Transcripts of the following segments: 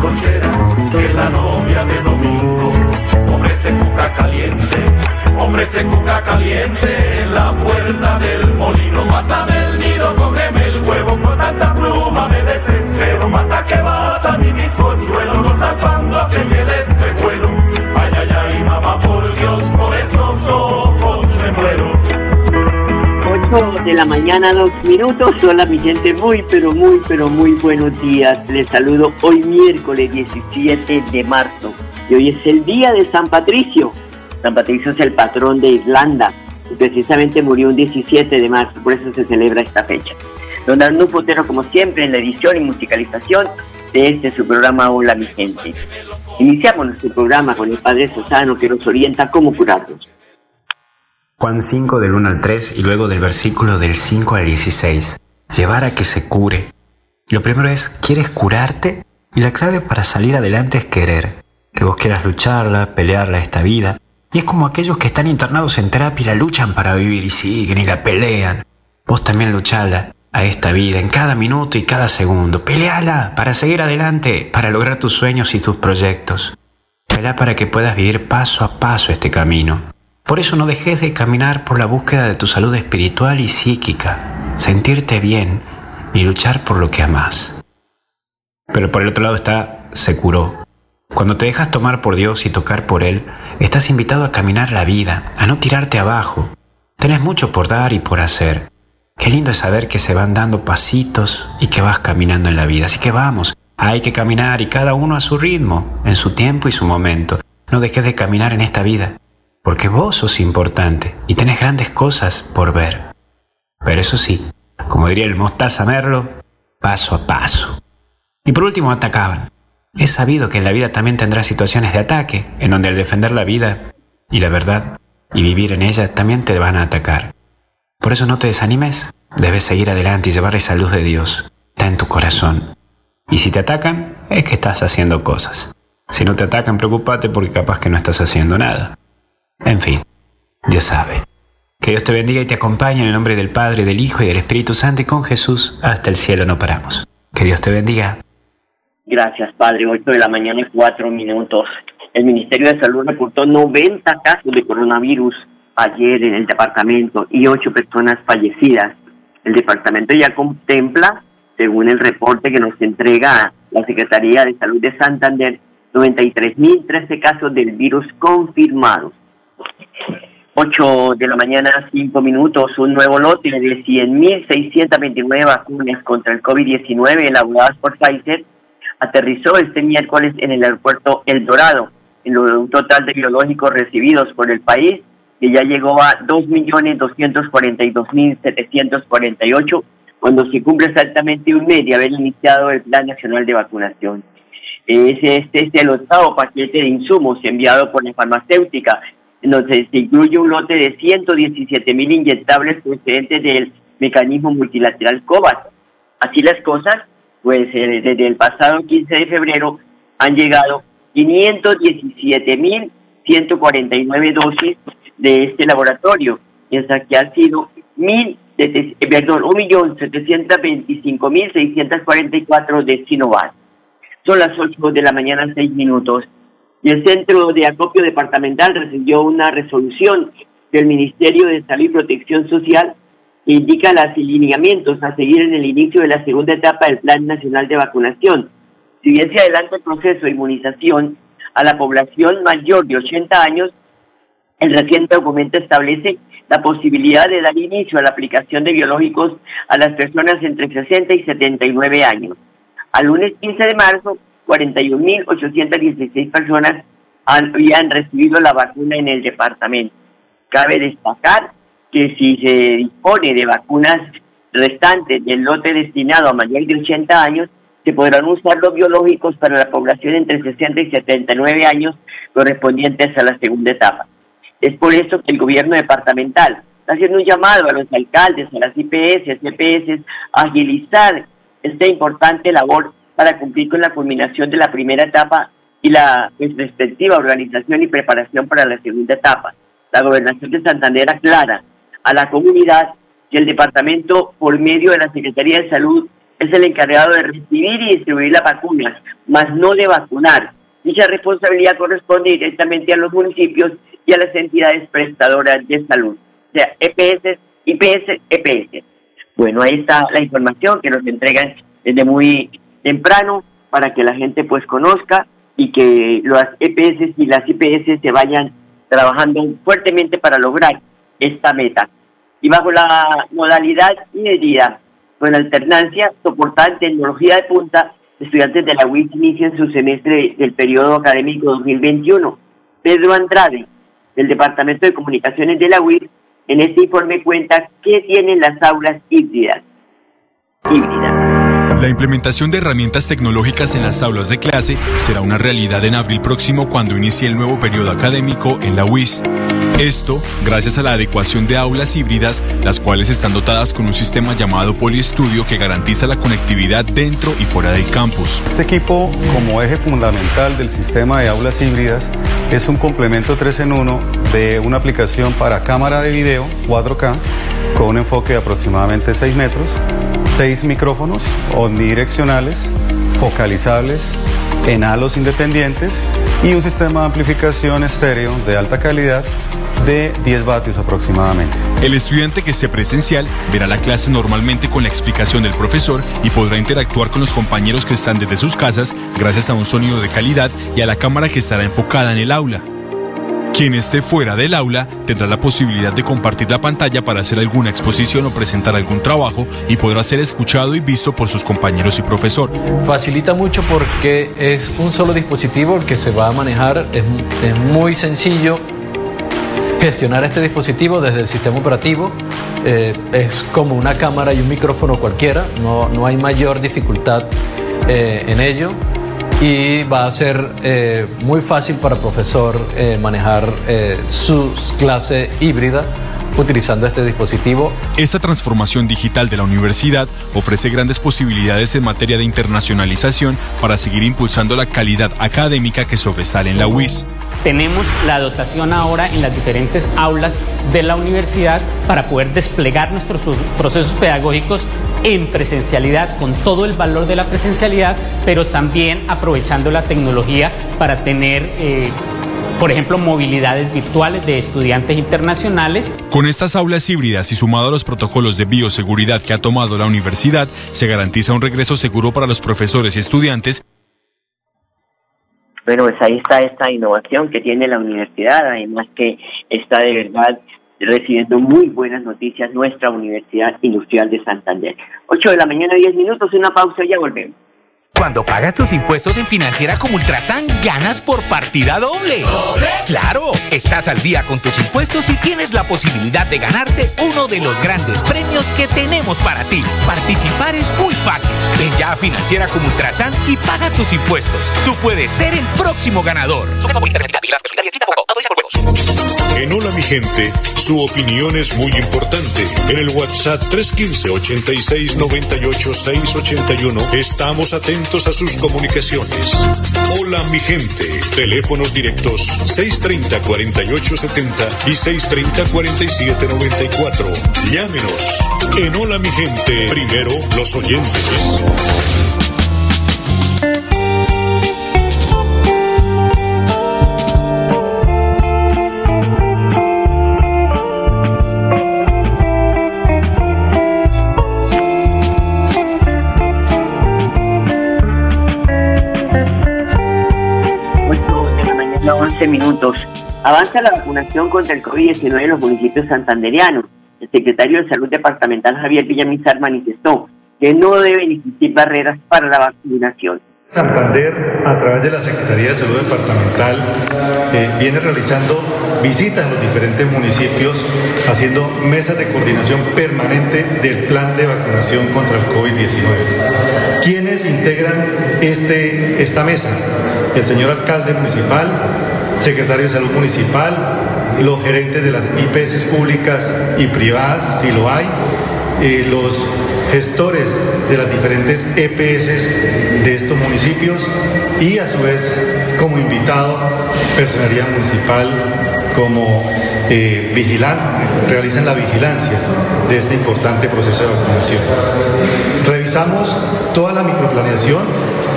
Bizcochera, que es la novia de Domingo. Ofrece cuca caliente, ofrece cuca caliente en la puerta del molino. El nido, la mañana, dos minutos. Hola, mi gente, muy, pero muy, pero muy buenos días. Les saludo hoy miércoles 17 de marzo. Y hoy es el día de San Patricio. San Patricio es el patrón de Irlanda. Precisamente murió un 17 de marzo, por eso se celebra esta fecha. Don Arnulfo Potero, como siempre, en la edición y musicalización de este su programa Hola, mi gente. Iniciamos nuestro programa con el Padre Sosano que nos orienta cómo curarnos. Juan 5 del 1 al 3 y luego del versículo del 5 al 16. Llevar a que se cure. Lo primero es, ¿quieres curarte? Y la clave para salir adelante es querer. Que vos quieras lucharla, pelearla esta vida. Y es como aquellos que están internados en terapia y la luchan para vivir y siguen y la pelean. Vos también luchala a esta vida en cada minuto y cada segundo. Peleala para seguir adelante, para lograr tus sueños y tus proyectos. Pelea para que puedas vivir paso a paso este camino. Por eso no dejes de caminar por la búsqueda de tu salud espiritual y psíquica, sentirte bien y luchar por lo que amas. Pero por el otro lado está, se curó. Cuando te dejas tomar por Dios y tocar por Él, estás invitado a caminar la vida, a no tirarte abajo. Tenés mucho por dar y por hacer. Qué lindo es saber que se van dando pasitos y que vas caminando en la vida. Así que vamos, hay que caminar y cada uno a su ritmo, en su tiempo y su momento. No dejes de caminar en esta vida, porque vos sos importante y tenés grandes cosas por ver. Pero eso sí, como diría el mostaza Merlo, paso a paso. Y por último atacaban. Es sabido que en la vida también tendrás situaciones de ataque, en donde al defender la vida y la verdad y vivir en ella también te van a atacar. Por eso no te desanimes, debes seguir adelante y llevar esa luz de Dios. Está en tu corazón. Y si te atacan, es que estás haciendo cosas. Si no te atacan, preocúpate porque capaz que no estás haciendo nada. En fin, Dios sabe. Que Dios te bendiga y te acompañe en el nombre del Padre, del Hijo y del Espíritu Santo y con Jesús hasta el cielo no paramos. Que Dios te bendiga. Gracias, Padre. 8 de la mañana y 4 minutos. El Ministerio de Salud reportó 90 casos de coronavirus ayer en el departamento y 8 personas fallecidas. El departamento ya contempla, según el reporte que nos entrega la Secretaría de Salud de Santander, 93.013 casos del virus confirmados. 8 de la mañana, 5 minutos, un nuevo lote de 100.629 vacunas contra el COVID-19 elaboradas por Pfizer aterrizó este miércoles en el aeropuerto El Dorado, en lo- un total de biológicos recibidos por el país, que ya llegó a 2.242.748, cuando se cumple exactamente un mes de haber iniciado el Plan Nacional de Vacunación. Es, este es el octavo paquete de insumos enviado por la farmacéutica, se incluye un lote de 117 mil inyectables procedentes del mecanismo multilateral COVAX. Así las cosas, pues eh, desde el pasado 15 de febrero han llegado 517.149 dosis de este laboratorio, mientras que han sido mil, eh, perdón, 1.725.644 de Sinovac. Son las 8 de la mañana, 6 minutos. Y el Centro de Acopio Departamental recibió una resolución del Ministerio de Salud y Protección Social que indica los lineamientos a seguir en el inicio de la segunda etapa del Plan Nacional de Vacunación. Si bien se adelanta el proceso de inmunización a la población mayor de 80 años, el reciente documento establece la posibilidad de dar inicio a la aplicación de biológicos a las personas entre 60 y 79 años. Al lunes 15 de marzo, 41.816 personas habían recibido la vacuna en el departamento. Cabe destacar que si se dispone de vacunas restantes del lote destinado a mayores de 80 años, se podrán usar los biológicos para la población entre 60 y 79 años correspondientes a la segunda etapa. Es por eso que el gobierno departamental está haciendo un llamado a los alcaldes, a las IPS, CPS, a agilizar esta importante labor para cumplir con la culminación de la primera etapa y la pues, respectiva organización y preparación para la segunda etapa. La gobernación de Santander aclara a la comunidad que el departamento, por medio de la Secretaría de Salud, es el encargado de recibir y distribuir las vacunas, más no de vacunar. Dicha responsabilidad corresponde directamente a los municipios y a las entidades prestadoras de salud, o sea, EPS, IPS, EPS. Bueno, ahí está la información que nos entregan desde muy temprano para que la gente pues conozca y que las EPS y las IPS se vayan trabajando fuertemente para lograr esta meta. Y bajo la modalidad medida con alternancia soportada en tecnología de punta, estudiantes de la UIC inician su semestre del periodo académico 2021. Pedro Andrade, del Departamento de Comunicaciones de la UIC, en este informe cuenta qué tienen las aulas híbridas. La implementación de herramientas tecnológicas en las aulas de clase será una realidad en abril próximo cuando inicie el nuevo periodo académico en la UIS. Esto gracias a la adecuación de aulas híbridas, las cuales están dotadas con un sistema llamado Poliestudio que garantiza la conectividad dentro y fuera del campus. Este equipo, como eje fundamental del sistema de aulas híbridas, es un complemento 3 en 1 de una aplicación para cámara de video 4K con un enfoque de aproximadamente 6 metros, 6 micrófonos omnidireccionales, focalizables, en halos independientes y un sistema de amplificación estéreo de alta calidad de 10 vatios aproximadamente. El estudiante que esté presencial verá la clase normalmente con la explicación del profesor y podrá interactuar con los compañeros que están desde sus casas gracias a un sonido de calidad y a la cámara que estará enfocada en el aula. Quien esté fuera del aula tendrá la posibilidad de compartir la pantalla para hacer alguna exposición o presentar algún trabajo y podrá ser escuchado y visto por sus compañeros y profesor. Facilita mucho porque es un solo dispositivo el que se va a manejar, es, es muy sencillo gestionar este dispositivo desde el sistema operativo. Eh, es como una cámara y un micrófono cualquiera, no, no hay mayor dificultad eh, en ello y va a ser eh, muy fácil para el profesor manejar su clase híbrida utilizando este dispositivo. Esta transformación digital de la universidad ofrece grandes posibilidades en materia de internacionalización para seguir impulsando la calidad académica que sobresale en la UIS. Tenemos la dotación ahora en las diferentes aulas de la universidad para poder desplegar nuestros procesos pedagógicos en presencialidad, con todo el valor de la presencialidad, pero también aprovechando la tecnología para tener... Eh, por ejemplo, movilidades virtuales de estudiantes internacionales. Con estas aulas híbridas y sumado a los protocolos de bioseguridad que ha tomado la universidad, se garantiza un regreso seguro para los profesores y estudiantes. Bueno, pues ahí está esta innovación que tiene la universidad, además que está de verdad recibiendo muy buenas noticias nuestra Universidad Industrial de Santander. 8 de la mañana, 10 minutos, una pausa y ya volvemos. Cuando pagas tus impuestos en Financiera como Ultrasan, ganas por partida doble. ¿Doble? ¡Claro! Estás al día con tus impuestos y tienes la posibilidad de ganarte uno de los grandes premios que tenemos para ti. Participar es muy fácil. Ven ya a Financiera como Ultrasan y paga tus impuestos. Tú puedes ser el próximo ganador. En Hola Mi gente, su opinión es muy importante. En el WhatsApp 315-8698-681 estamos atentos a sus comunicaciones. Hola mi gente, teléfonos directos 630-4870 y 630-4794. Llámenos. En Hola mi gente, primero los oyentes. Minutos. Avanza la vacunación contra el COVID-19 en los municipios santanderianos. El secretario de Salud Departamental Javier Villamizar manifestó que no deben existir barreras para la vacunación. Santander, a través de la Secretaría de Salud Departamental, eh, viene realizando visitas a los diferentes municipios, haciendo mesas de coordinación permanente del plan de vacunación contra el COVID-19. ¿Quiénes integran este, esta mesa? El señor alcalde municipal, secretario de Salud Municipal, los gerentes de las IPS públicas y privadas, si lo hay, eh, los gestores de las diferentes EPS de estos municipios y a su vez como invitado personería municipal como eh, realizan la vigilancia de este importante proceso de vacunación. Revisamos toda la microplaneación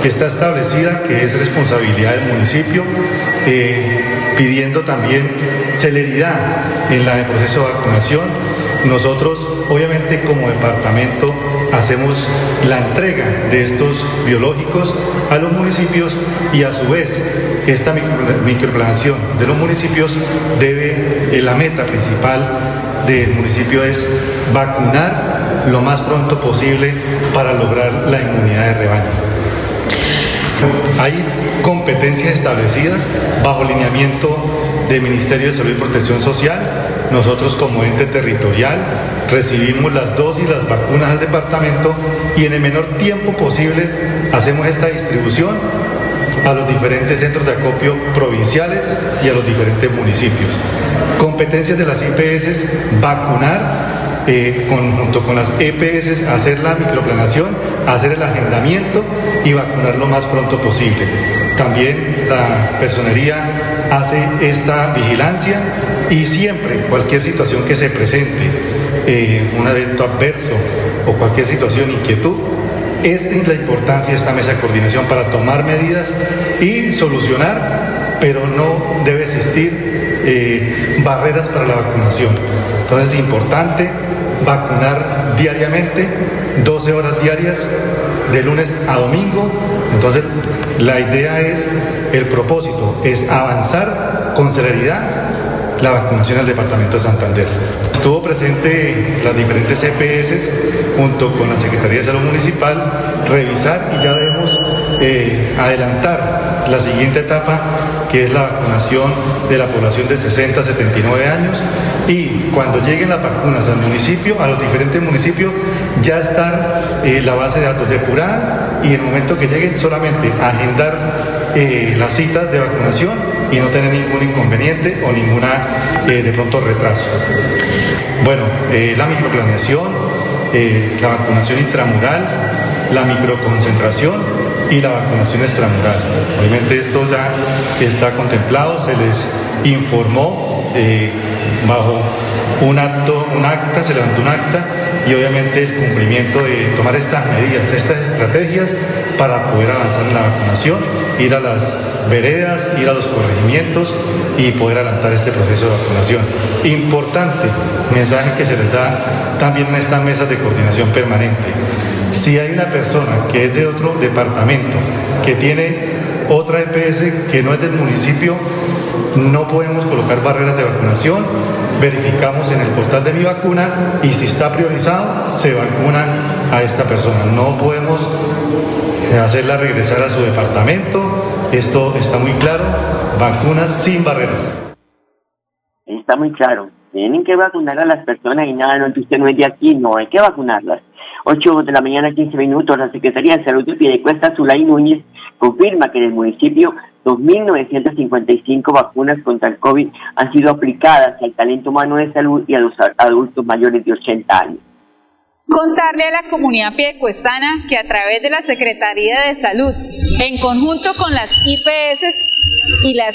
que está establecida, que es responsabilidad del municipio, eh, pidiendo también celeridad en la, el proceso de vacunación. Nosotros, obviamente, como departamento, hacemos la entrega de estos biológicos a los municipios y a su vez esta microplanación de los municipios debe, eh, la meta principal del municipio es vacunar lo más pronto posible para lograr la inmunidad de rebaño. Hay competencias establecidas bajo lineamiento del Ministerio de Salud y Protección Social. Nosotros como ente territorial recibimos las dosis, las vacunas al departamento y en el menor tiempo posible hacemos esta distribución a los diferentes centros de acopio provinciales y a los diferentes municipios. Competencias de las IPS, vacunar eh, junto con las EPS, hacer la microplanación, hacer el agendamiento y vacunar lo más pronto posible. También la personería hace esta vigilancia y siempre cualquier situación que se presente, eh, un evento adverso o cualquier situación, inquietud, esta es la importancia de esta mesa de coordinación para tomar medidas y solucionar, pero no debe existir eh, barreras para la vacunación. Entonces es importante vacunar diariamente, 12 horas diarias, de lunes a domingo. Entonces, la idea es, el propósito es avanzar con celeridad la vacunación al Departamento de Santander. Estuvo presente las diferentes EPS junto con la Secretaría de Salud Municipal, revisar y ya debemos eh, adelantar la siguiente etapa, que es la vacunación de la población de 60 a 79 años y cuando lleguen las vacunas al municipio, a los diferentes municipios, ya está eh, la base de datos depurada y en el momento que lleguen solamente agendar eh, las citas de vacunación y no tener ningún inconveniente o ninguna eh, de pronto retraso. Bueno, la microplaneación, la vacunación intramural, la microconcentración y la vacunación extramural. Obviamente esto ya está contemplado, se les informó bajo un acto, un acta, se levantó un acta y obviamente el cumplimiento de tomar estas medidas, estas estrategias para poder avanzar en la vacunación, ir a las veredas, ir a los corregimientos y poder adelantar este proceso de vacunación. Importante mensaje que se les da también en estas mesas de coordinación permanente. Si hay una persona que es de otro departamento, que tiene otra EPS que no es del municipio, no podemos colocar barreras de vacunación, verificamos en el portal de mi vacuna y si está priorizado, se vacuna a esta persona. No podemos hacerla regresar a su departamento, esto está muy claro, vacunas sin barreras. Está muy claro, tienen que vacunar a las personas y nada, no, usted no es de aquí, no, hay que vacunarlas. 8 de la mañana, 15 minutos, la Secretaría de Salud de Piedecuesta, Zulay Núñez, confirma que en el municipio 2.955 vacunas contra el COVID han sido aplicadas al talento humano de salud y a los adultos mayores de 80 años. Contarle a la comunidad piedecuestana que a través de la Secretaría de Salud, en conjunto con las IPS y las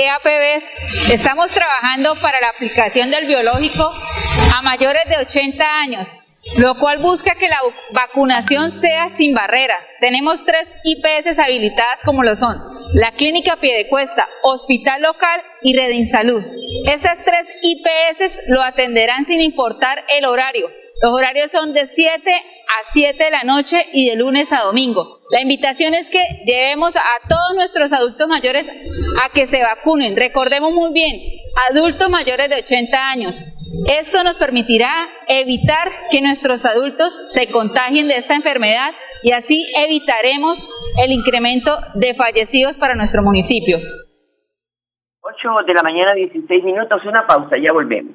EAPBs, estamos trabajando para la aplicación del biológico a mayores de 80 años, lo cual busca que la vacunación sea sin barrera. Tenemos tres IPS habilitadas como lo son la Clínica Piedecuesta, Hospital Local y Redinsalud. Estas tres IPS lo atenderán sin importar el horario. Los horarios son de 7 a 7 de la noche y de lunes a domingo. La invitación es que llevemos a todos nuestros adultos mayores a que se vacunen. Recordemos muy bien, adultos mayores de 80 años. Esto nos permitirá evitar que nuestros adultos se contagien de esta enfermedad y así evitaremos el incremento de fallecidos para nuestro municipio. 8 de la mañana, 16 minutos, una pausa, ya volvemos.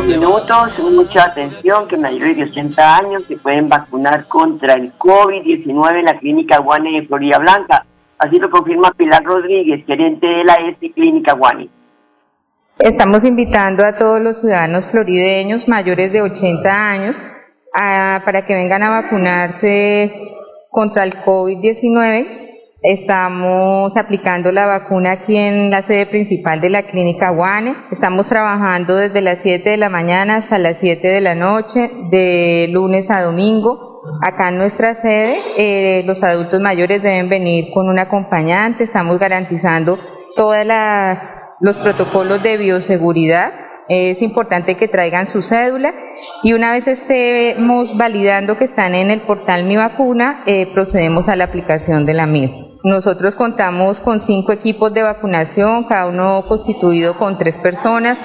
Minutos, mucha atención que mayores de 80 años se pueden vacunar contra el COVID-19 en la clínica Guane de Florida Blanca. Así lo confirma Pilar Rodríguez, gerente de la ESI Clínica Guane. Estamos invitando a todos los ciudadanos florideños mayores de 80 años para que vengan a vacunarse contra el COVID-19 Estamos aplicando la vacuna aquí en la sede principal de la clínica Guane. Estamos trabajando desde las 7 de la mañana hasta las 7 de la noche, de lunes a domingo. Acá en nuestra sede, eh, los adultos mayores deben venir con un acompañante. Estamos garantizando todos los protocolos de bioseguridad es importante que traigan su cédula y una vez estemos validando que están en el portal Mi Vacuna, eh, procedemos a la aplicación de la misma. Nosotros contamos con cinco equipos de vacunación, cada uno constituido con tres personas.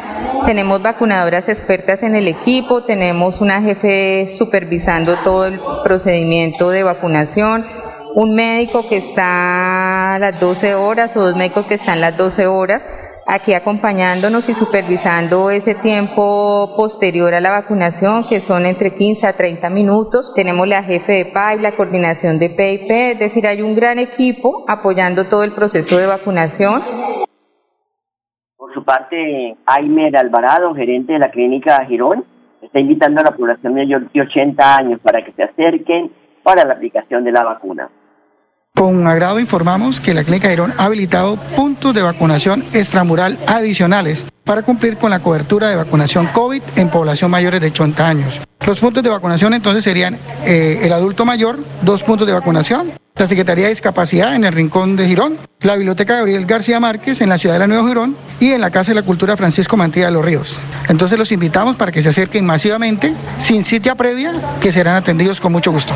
Tenemos vacunadoras expertas en el equipo, tenemos una jefe supervisando todo el procedimiento de vacunación, un médico que está a las 12 horas o dos médicos que están las 12 horas aquí acompañándonos y supervisando ese tiempo posterior a la vacunación, que son entre 15 a 30 minutos. Tenemos la jefe de PAI, la coordinación de PIP, es decir, hay un gran equipo apoyando todo el proceso de vacunación. Por su parte, Aimer Alvarado, gerente de la clínica Girón, está invitando a la población mayor de 80 años para que se acerquen para la aplicación de la vacuna. Con agrado informamos que la Clínica Girón ha habilitado puntos de vacunación extramural adicionales para cumplir con la cobertura de vacunación COVID en población mayores de 80 años. Los puntos de vacunación entonces serían eh, el adulto mayor, dos puntos de vacunación, la Secretaría de Discapacidad en el Rincón de Girón, la Biblioteca Gabriel García Márquez en la ciudad de la Nueva Girón y en la Casa de la Cultura Francisco Mantilla de los Ríos. Entonces los invitamos para que se acerquen masivamente, sin cita previa, que serán atendidos con mucho gusto.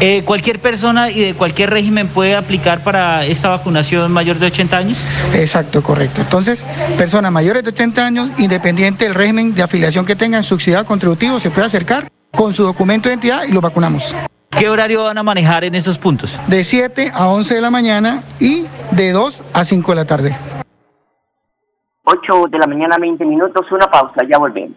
Eh, ¿Cualquier persona y de cualquier régimen puede aplicar para esta vacunación mayor de 80 años? Exacto, correcto. Entonces, personas mayores de 80 años, independiente del régimen de afiliación que tengan, subsidiado contributivo, se puede acercar con su documento de identidad y lo vacunamos. ¿Qué horario van a manejar en esos puntos? De 7 a 11 de la mañana y de 2 a 5 de la tarde. 8 de la mañana, 20 minutos, una pausa, ya volvemos.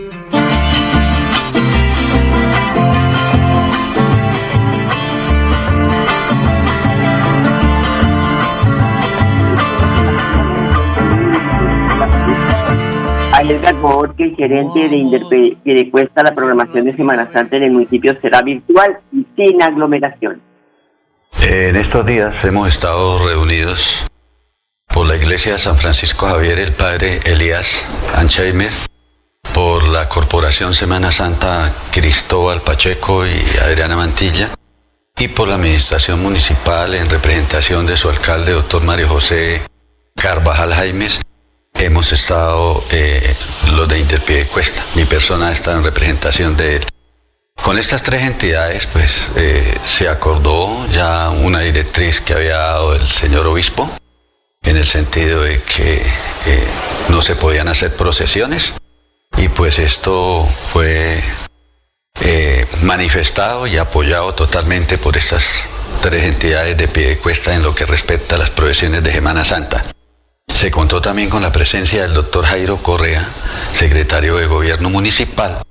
A que el gerente de Interpe cuesta la programación de Semana Santa en el municipio será virtual y sin aglomeración. En estos días hemos estado reunidos por la iglesia de San Francisco Javier, el padre Elías Ancheimer, por la Corporación Semana Santa Cristóbal Pacheco y Adriana Mantilla, y por la Administración Municipal en representación de su alcalde, doctor Mario José Carvajal Jaimes, hemos estado eh, los de Interpie Cuesta. Mi persona está en representación de él. Con estas tres entidades, pues eh, se acordó ya una directriz que había dado el señor obispo, en el sentido de que eh, no se podían hacer procesiones, y pues esto fue manifestado y apoyado totalmente por estas tres entidades de pie de cuesta en lo que respecta a las procesiones de Semana Santa. Se contó también con la presencia del doctor Jairo Correa, secretario de Gobierno Municipal,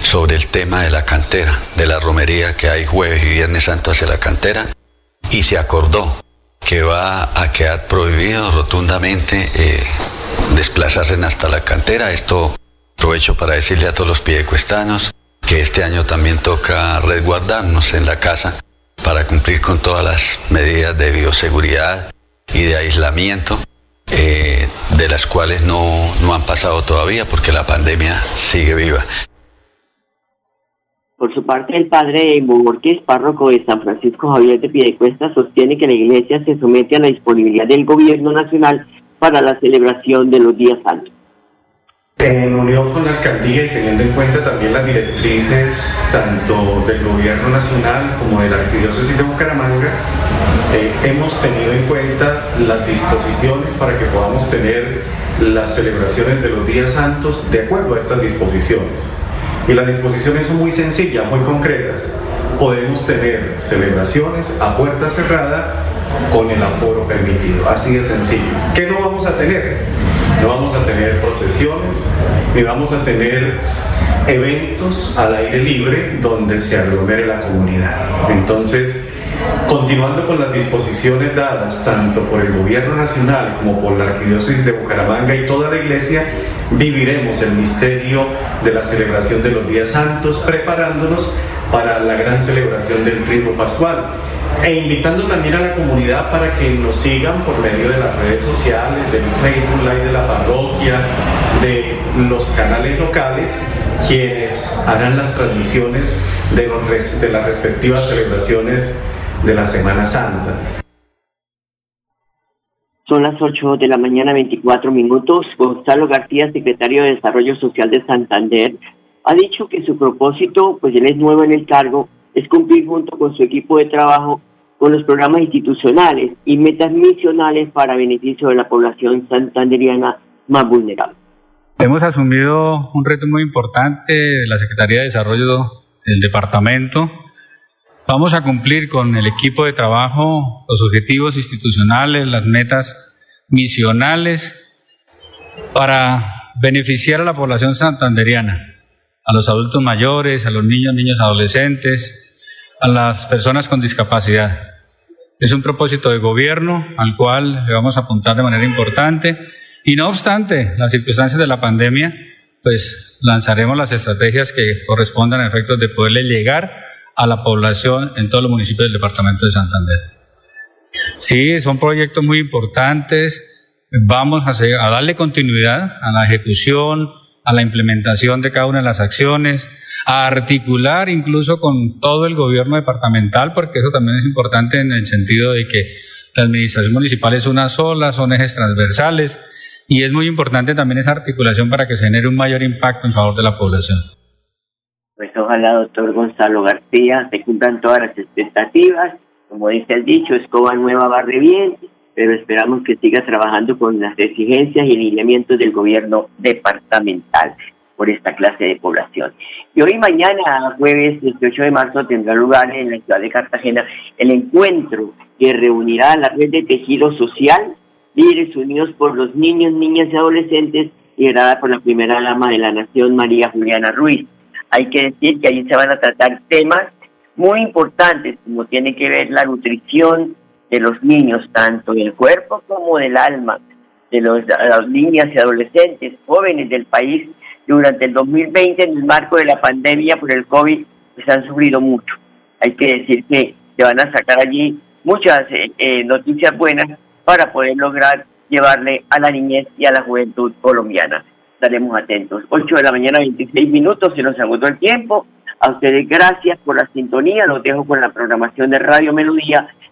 sobre el tema de la cantera, de la romería que hay jueves y viernes santo hacia la cantera, y se acordó que va a quedar prohibido rotundamente eh, desplazarse hasta la cantera. Esto aprovecho para decirle a todos los piedecuestanos que este año también toca resguardarnos en la casa para cumplir con todas las medidas de bioseguridad y de aislamiento eh, de las cuales no, no han pasado todavía porque la pandemia sigue viva. Por su parte, el padre Borges, párroco de San Francisco Javier de Piedecuesta, sostiene que la iglesia se somete a la disponibilidad del gobierno nacional para la celebración de los días santos. En unión con la alcaldía y teniendo en cuenta también las directrices tanto del gobierno nacional como de la arquidiócesis de Bucaramanga, eh, hemos tenido en cuenta las disposiciones para que podamos tener las celebraciones de los días santos de acuerdo a estas disposiciones. Y las disposiciones son muy sencillas, muy concretas. Podemos tener celebraciones a puerta cerrada con el aforo permitido, así de sencillo. ¿Qué no vamos a tener? No vamos a tener procesiones, ni vamos a tener eventos al aire libre donde se aglomere la comunidad. Entonces, continuando con las disposiciones dadas tanto por el gobierno nacional como por la arquidiócesis de Bucaramanga y toda la iglesia, viviremos el misterio de la celebración de los días santos, preparándonos para la gran celebración del trigo pascual e invitando también a la comunidad para que nos sigan por medio de las redes sociales, del Facebook Live de la parroquia, de los canales locales, quienes harán las transmisiones de, los, de las respectivas celebraciones de la Semana Santa. Son las 8 de la mañana, 24 minutos. Gonzalo García, secretario de Desarrollo Social de Santander, ha dicho que su propósito, pues él es nuevo en el cargo, es cumplir junto con su equipo de trabajo con los programas institucionales y metas misionales para beneficio de la población santanderiana más vulnerable. Hemos asumido un reto muy importante de la Secretaría de Desarrollo del departamento. Vamos a cumplir con el equipo de trabajo los objetivos institucionales, las metas misionales para beneficiar a la población santanderiana, a los adultos mayores, a los niños, niños adolescentes, a las personas con discapacidad. Es un propósito de gobierno al cual le vamos a apuntar de manera importante y no obstante las circunstancias de la pandemia, pues lanzaremos las estrategias que correspondan a efectos de poderle llegar a la población en todos los municipios del departamento de Santander. Sí, son proyectos muy importantes. Vamos a, darle continuidad a la ejecución, a la implementación de cada una de las acciones, a articular incluso con todo el gobierno departamental, porque eso también es importante en el sentido de que la administración municipal es una sola, son ejes transversales, y es muy importante también esa articulación para que se genere un mayor impacto en favor de la población. Pues ojalá, doctor Gonzalo García, se cumplan todas las expectativas. Como dice el dicho, escoba nueva barre bien pero esperamos que siga trabajando con las exigencias y lineamientos del gobierno departamental por esta clase de población. Y hoy mañana, jueves 18 de marzo, tendrá lugar en la ciudad de Cartagena el encuentro que reunirá a la red de tejido social, líderes unidos por los niños, niñas y adolescentes, liderada por la primera dama de la nación, María Juliana Ruiz. Hay que decir que allí se van a tratar temas muy importantes, como tiene que ver la nutrición de los niños, tanto del cuerpo como del alma, de los, las niñas y adolescentes, jóvenes del país, durante el 2020, en el marco de la pandemia por el COVID, pues han sufrido mucho. Hay que decir que se van a sacar allí muchas eh, eh, noticias buenas para poder lograr llevarle a la niñez y a la juventud colombiana. Estaremos atentos. 8 de la mañana, 26 minutos, se nos agotó el tiempo. A ustedes gracias por la sintonía, los dejo con la programación de Radio Melodía